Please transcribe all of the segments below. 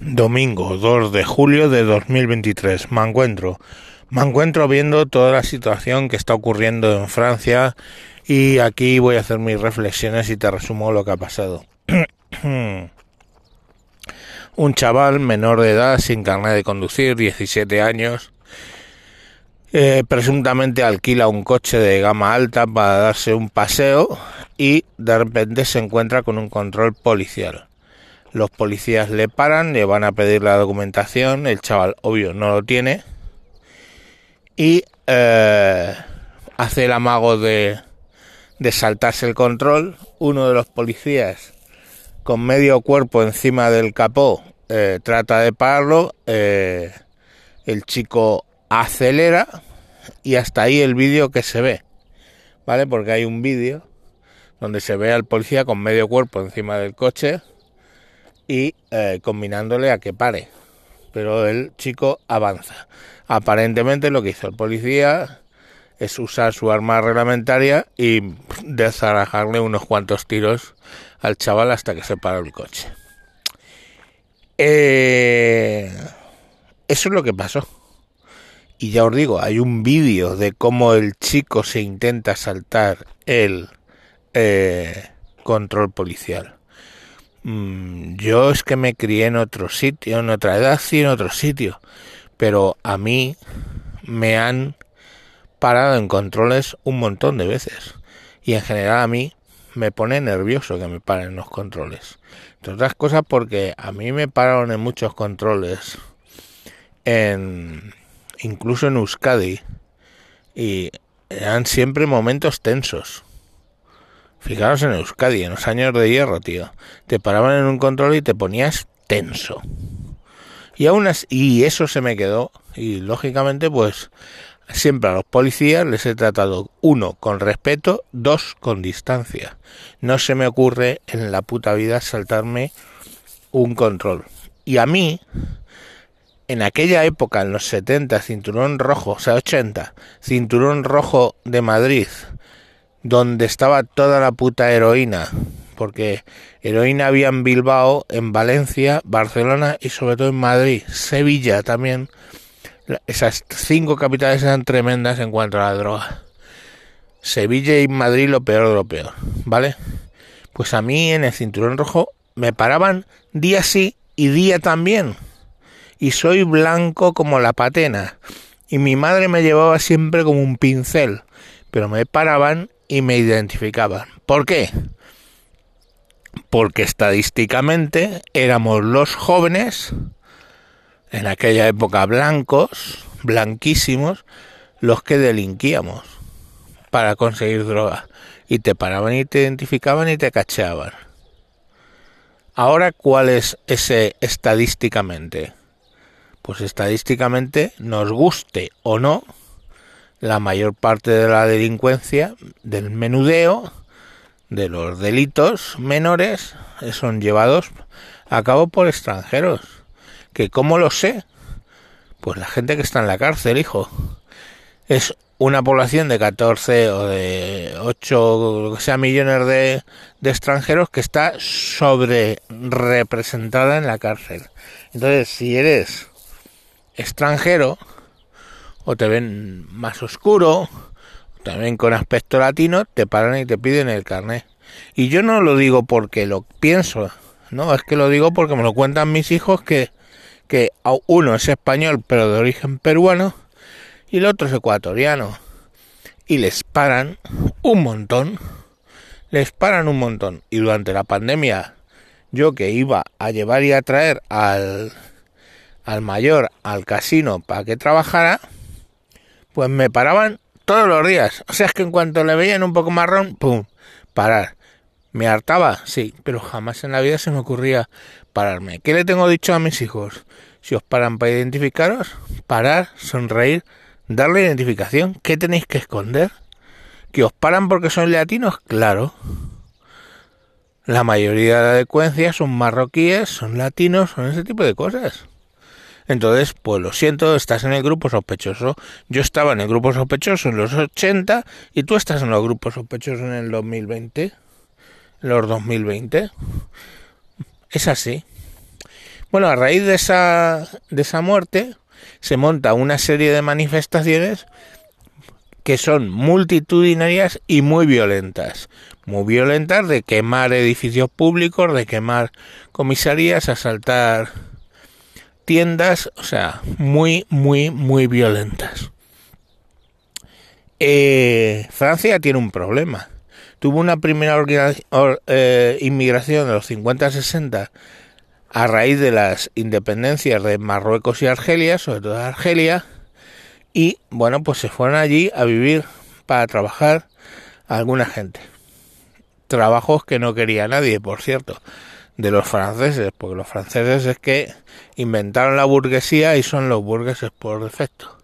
Domingo 2 de julio de 2023. Me encuentro. Me encuentro viendo toda la situación que está ocurriendo en Francia y aquí voy a hacer mis reflexiones y te resumo lo que ha pasado. Un chaval menor de edad sin carnet de conducir, 17 años, eh, presuntamente alquila un coche de gama alta para darse un paseo y de repente se encuentra con un control policial los policías le paran, le van a pedir la documentación, el chaval obvio no lo tiene y eh, hace el amago de, de saltarse el control. Uno de los policías con medio cuerpo encima del capó eh, trata de pararlo, eh, el chico acelera y hasta ahí el vídeo que se ve, ¿vale? Porque hay un vídeo donde se ve al policía con medio cuerpo encima del coche y eh, combinándole a que pare. Pero el chico avanza. Aparentemente lo que hizo el policía es usar su arma reglamentaria y desarajarle unos cuantos tiros al chaval hasta que se paró el coche. Eh, eso es lo que pasó. Y ya os digo, hay un vídeo de cómo el chico se intenta saltar el eh, control policial. Mm, yo es que me crié en otro sitio, en otra edad sí, en otro sitio, pero a mí me han parado en controles un montón de veces y en general a mí me pone nervioso que me paren los controles. Entre otras cosas porque a mí me pararon en muchos controles, en incluso en Euskadi, y eran siempre momentos tensos Fijaros en Euskadi, en los años de hierro, tío. Te paraban en un control y te ponías tenso. Y aún así, y eso se me quedó. Y lógicamente, pues, siempre a los policías les he tratado, uno, con respeto, dos, con distancia. No se me ocurre en la puta vida saltarme un control. Y a mí, en aquella época, en los 70, cinturón rojo, o sea, 80, cinturón rojo de Madrid, donde estaba toda la puta heroína, porque heroína había en Bilbao, en Valencia, Barcelona y sobre todo en Madrid, Sevilla también. Esas cinco capitales eran tremendas en cuanto a la droga. Sevilla y Madrid lo peor de lo peor, ¿vale? Pues a mí en el cinturón rojo me paraban día sí y día también. Y soy blanco como la patena. Y mi madre me llevaba siempre como un pincel. Pero me paraban y me identificaban. ¿Por qué? Porque estadísticamente éramos los jóvenes, en aquella época blancos, blanquísimos, los que delinquíamos para conseguir droga. Y te paraban y te identificaban y te cacheaban. Ahora, ¿cuál es ese estadísticamente? Pues estadísticamente, nos guste o no, la mayor parte de la delincuencia, del menudeo, de los delitos menores, son llevados a cabo por extranjeros. ¿Que cómo lo sé? Pues la gente que está en la cárcel, hijo. Es una población de 14 o de 8, lo que sea, millones de, de extranjeros que está sobre representada en la cárcel. Entonces, si eres extranjero, o te ven más oscuro, también con aspecto latino, te paran y te piden el carnet. Y yo no lo digo porque lo pienso, no, es que lo digo porque me lo cuentan mis hijos que, que uno es español pero de origen peruano y el otro es ecuatoriano. Y les paran un montón, les paran un montón. Y durante la pandemia, yo que iba a llevar y a traer al, al mayor al casino para que trabajara, pues me paraban todos los días. O sea, es que en cuanto le veían un poco marrón, ¡pum! Parar. ¿Me hartaba? Sí, pero jamás en la vida se me ocurría pararme. ¿Qué le tengo dicho a mis hijos? Si os paran para identificaros, parar, sonreír, darle identificación. ¿Qué tenéis que esconder? ¿Que os paran porque son latinos? Claro. La mayoría de la delincuencia son marroquíes, son latinos, son ese tipo de cosas. Entonces, pues lo siento, estás en el grupo sospechoso. Yo estaba en el grupo sospechoso en los 80 y tú estás en los grupos sospechosos en el 2020. En los 2020. Es así. Bueno, a raíz de esa, de esa muerte se monta una serie de manifestaciones que son multitudinarias y muy violentas. Muy violentas de quemar edificios públicos, de quemar comisarías, asaltar tiendas, o sea, muy, muy, muy violentas. Eh, Francia tiene un problema. Tuvo una primera eh, inmigración de los 50-60 a raíz de las independencias de Marruecos y Argelia, sobre todo Argelia, y bueno, pues se fueron allí a vivir para trabajar a alguna gente. Trabajos que no quería nadie, por cierto, de los franceses, porque los franceses es que inventaron la burguesía y son los burgueses por defecto.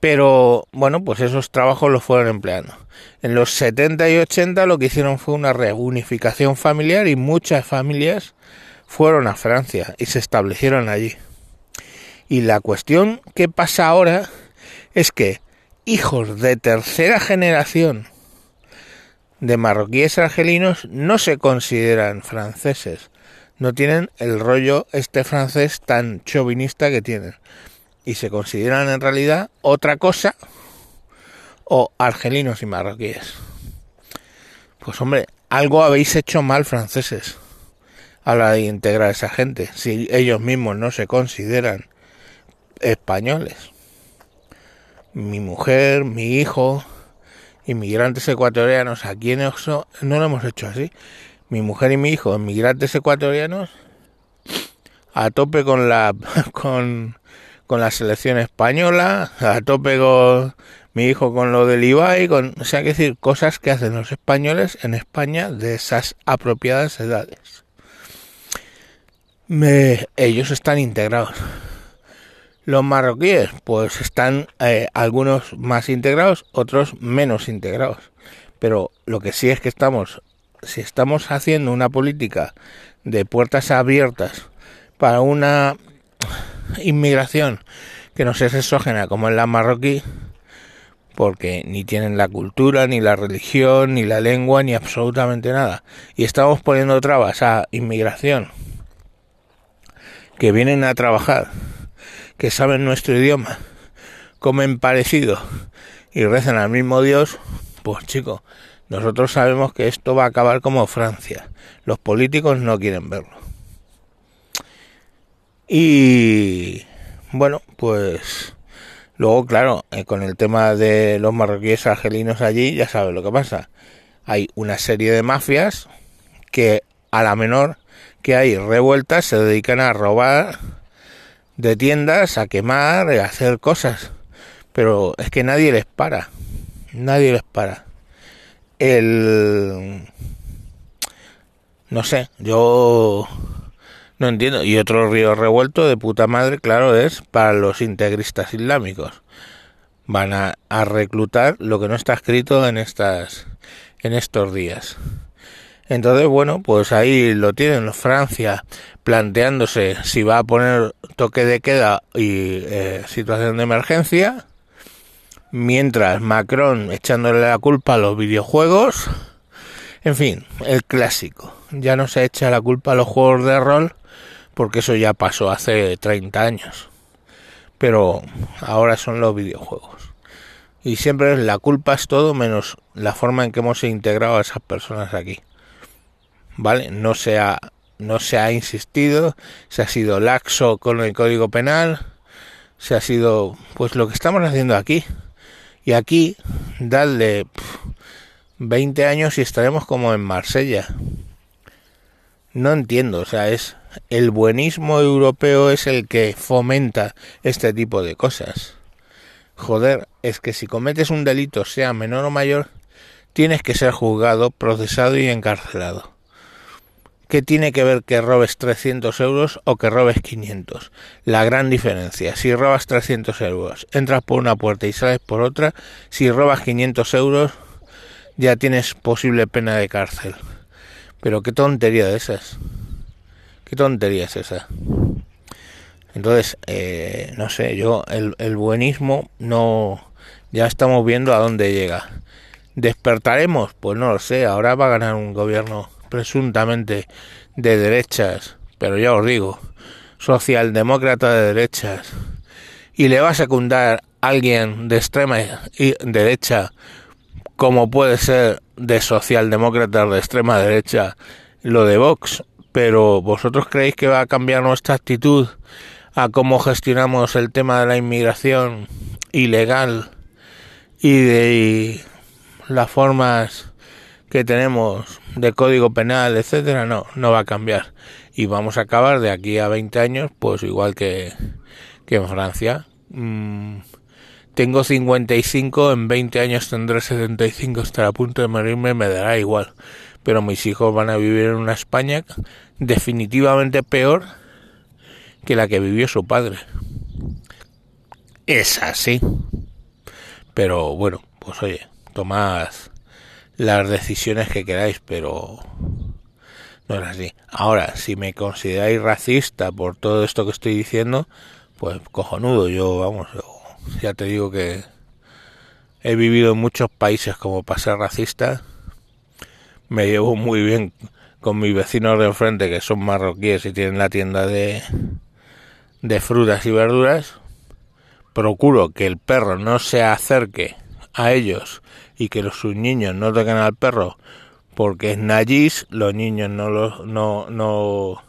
Pero bueno, pues esos trabajos los fueron empleando. En los 70 y 80 lo que hicieron fue una reunificación familiar y muchas familias fueron a Francia y se establecieron allí. Y la cuestión que pasa ahora es que hijos de tercera generación de marroquíes argelinos no se consideran franceses, no tienen el rollo este francés tan chauvinista que tienen y se consideran en realidad otra cosa o argelinos y marroquíes. Pues hombre, algo habéis hecho mal franceses a la de integrar a esa gente, si ellos mismos no se consideran españoles. Mi mujer, mi hijo, inmigrantes ecuatorianos, aquí en Oxo no lo hemos hecho así. Mi mujer y mi hijo, inmigrantes ecuatorianos, a tope con la con, con la selección española, a tope con mi hijo con lo del Ibai, con, o sea, que decir, cosas que hacen los españoles en España de esas apropiadas edades. Me, ellos están integrados. Los marroquíes, pues están eh, algunos más integrados, otros menos integrados. Pero lo que sí es que estamos, si estamos haciendo una política de puertas abiertas para una inmigración que no sea exógena como en la marroquí, porque ni tienen la cultura, ni la religión, ni la lengua, ni absolutamente nada. Y estamos poniendo trabas a inmigración que vienen a trabajar que saben nuestro idioma, comen parecido y rezan al mismo Dios, pues chicos, nosotros sabemos que esto va a acabar como Francia. Los políticos no quieren verlo. Y bueno, pues luego, claro, eh, con el tema de los marroquíes argelinos allí, ya sabes lo que pasa. Hay una serie de mafias que a la menor que hay revueltas se dedican a robar de tiendas a quemar, a hacer cosas. Pero es que nadie les para. Nadie les para. El... No sé, yo no entiendo. Y otro río revuelto de puta madre, claro, es para los integristas islámicos. Van a, a reclutar lo que no está escrito en estas en estos días. Entonces, bueno, pues ahí lo tienen Francia planteándose si va a poner toque de queda y eh, situación de emergencia, mientras Macron echándole la culpa a los videojuegos, en fin, el clásico. Ya no se echa la culpa a los juegos de rol, porque eso ya pasó hace 30 años. Pero ahora son los videojuegos. Y siempre la culpa es todo menos la forma en que hemos integrado a esas personas aquí. ¿Vale? No se ha, no se ha insistido, se ha sido laxo con el Código Penal, se ha sido, pues lo que estamos haciendo aquí. Y aquí, dadle 20 años y estaremos como en Marsella. No entiendo, o sea, es el buenismo europeo es el que fomenta este tipo de cosas. Joder, es que si cometes un delito, sea menor o mayor, tienes que ser juzgado, procesado y encarcelado. ¿Qué tiene que ver que robes 300 euros o que robes 500? La gran diferencia. Si robas 300 euros, entras por una puerta y sales por otra. Si robas 500 euros, ya tienes posible pena de cárcel. Pero qué tontería de esas. ¿Qué tontería es esa? Entonces, eh, no sé, yo, el, el buenismo no... Ya estamos viendo a dónde llega. ¿Despertaremos? Pues no lo sé. Ahora va a ganar un gobierno presuntamente de derechas pero ya os digo, socialdemócrata de derechas, y le va a secundar alguien de extrema derecha, como puede ser de socialdemócratas de extrema derecha, lo de Vox, pero vosotros creéis que va a cambiar nuestra actitud a cómo gestionamos el tema de la inmigración ilegal y de las formas que tenemos de código penal, etcétera, no, no va a cambiar. Y vamos a acabar de aquí a 20 años, pues igual que, que en Francia. Mm, tengo 55, en 20 años tendré 75, estaré a punto de morirme, me dará igual. Pero mis hijos van a vivir en una España definitivamente peor que la que vivió su padre. Es así. Pero bueno, pues oye, tomad las decisiones que queráis, pero no es así. Ahora, si me consideráis racista por todo esto que estoy diciendo, pues cojonudo, yo vamos, ya te digo que he vivido en muchos países como para ser racista. Me llevo muy bien con mis vecinos de enfrente que son marroquíes y tienen la tienda de, de frutas y verduras procuro que el perro no se acerque a ellos y que los, sus niños no toquen al perro porque es najis, los niños no lo no, no,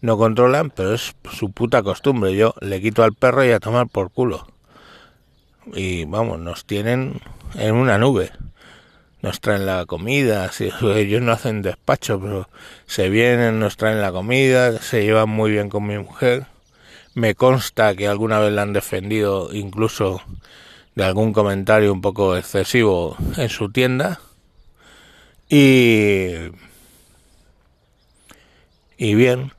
no controlan, pero es su puta costumbre. Yo le quito al perro y a tomar por culo. Y vamos, nos tienen en una nube. Nos traen la comida, ellos no hacen despacho, pero se vienen, nos traen la comida, se llevan muy bien con mi mujer me consta que alguna vez la han defendido incluso de algún comentario un poco excesivo en su tienda. Y, y bien,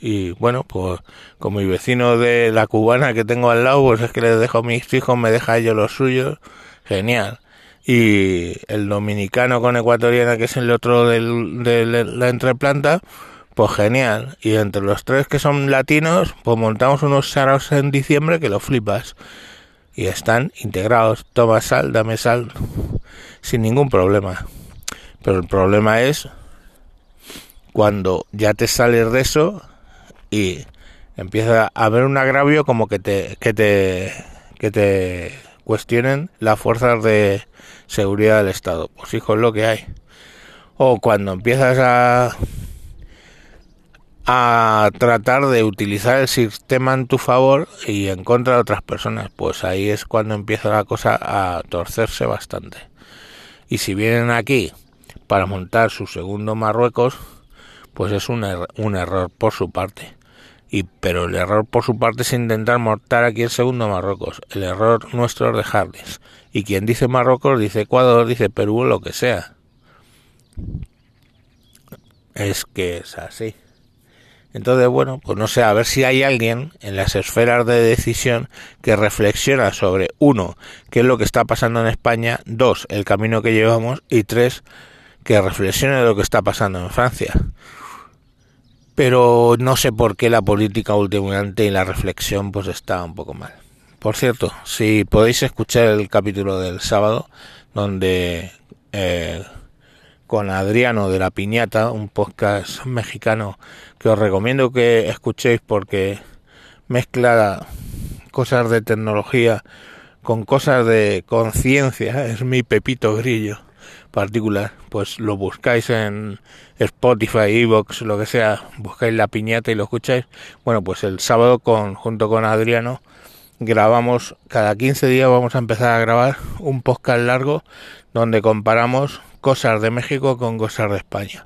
y bueno, pues con mi vecino de la cubana que tengo al lado, pues es que les dejo a mis hijos, me deja ellos los suyos, genial. Y el dominicano con ecuatoriana, que es el otro de la entreplanta, pues genial. Y entre los tres que son latinos, pues montamos unos saros en diciembre que lo flipas. Y están integrados. Toma sal, dame sal. Sin ningún problema. Pero el problema es cuando ya te sales de eso y empieza a haber un agravio como que te, que te, que te cuestionen las fuerzas de seguridad del Estado. Pues hijo, es lo que hay. O cuando empiezas a a tratar de utilizar el sistema en tu favor y en contra de otras personas, pues ahí es cuando empieza la cosa a torcerse bastante. Y si vienen aquí para montar su segundo Marruecos, pues es un, un error por su parte. Y, pero el error por su parte es intentar montar aquí el segundo Marruecos. El error nuestro es dejarles. Y quien dice Marruecos dice Ecuador, dice Perú, lo que sea. Es que es así. Entonces, bueno, pues no sé, a ver si hay alguien en las esferas de decisión que reflexiona sobre, uno, qué es lo que está pasando en España, dos, el camino que llevamos y tres, que reflexione lo que está pasando en Francia. Pero no sé por qué la política últimamente y la reflexión pues está un poco mal. Por cierto, si podéis escuchar el capítulo del sábado, donde eh, con Adriano de la Piñata, un podcast mexicano que os recomiendo que escuchéis porque mezcla cosas de tecnología con cosas de conciencia, es mi pepito grillo particular, pues lo buscáis en Spotify, Evox, lo que sea, buscáis la piñata y lo escucháis. Bueno, pues el sábado con junto con Adriano grabamos cada 15 días vamos a empezar a grabar un podcast largo donde comparamos cosas de México con cosas de España.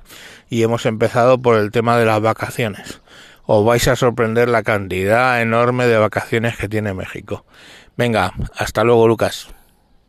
Y hemos empezado por el tema de las vacaciones. Os vais a sorprender la cantidad enorme de vacaciones que tiene México. Venga, hasta luego Lucas.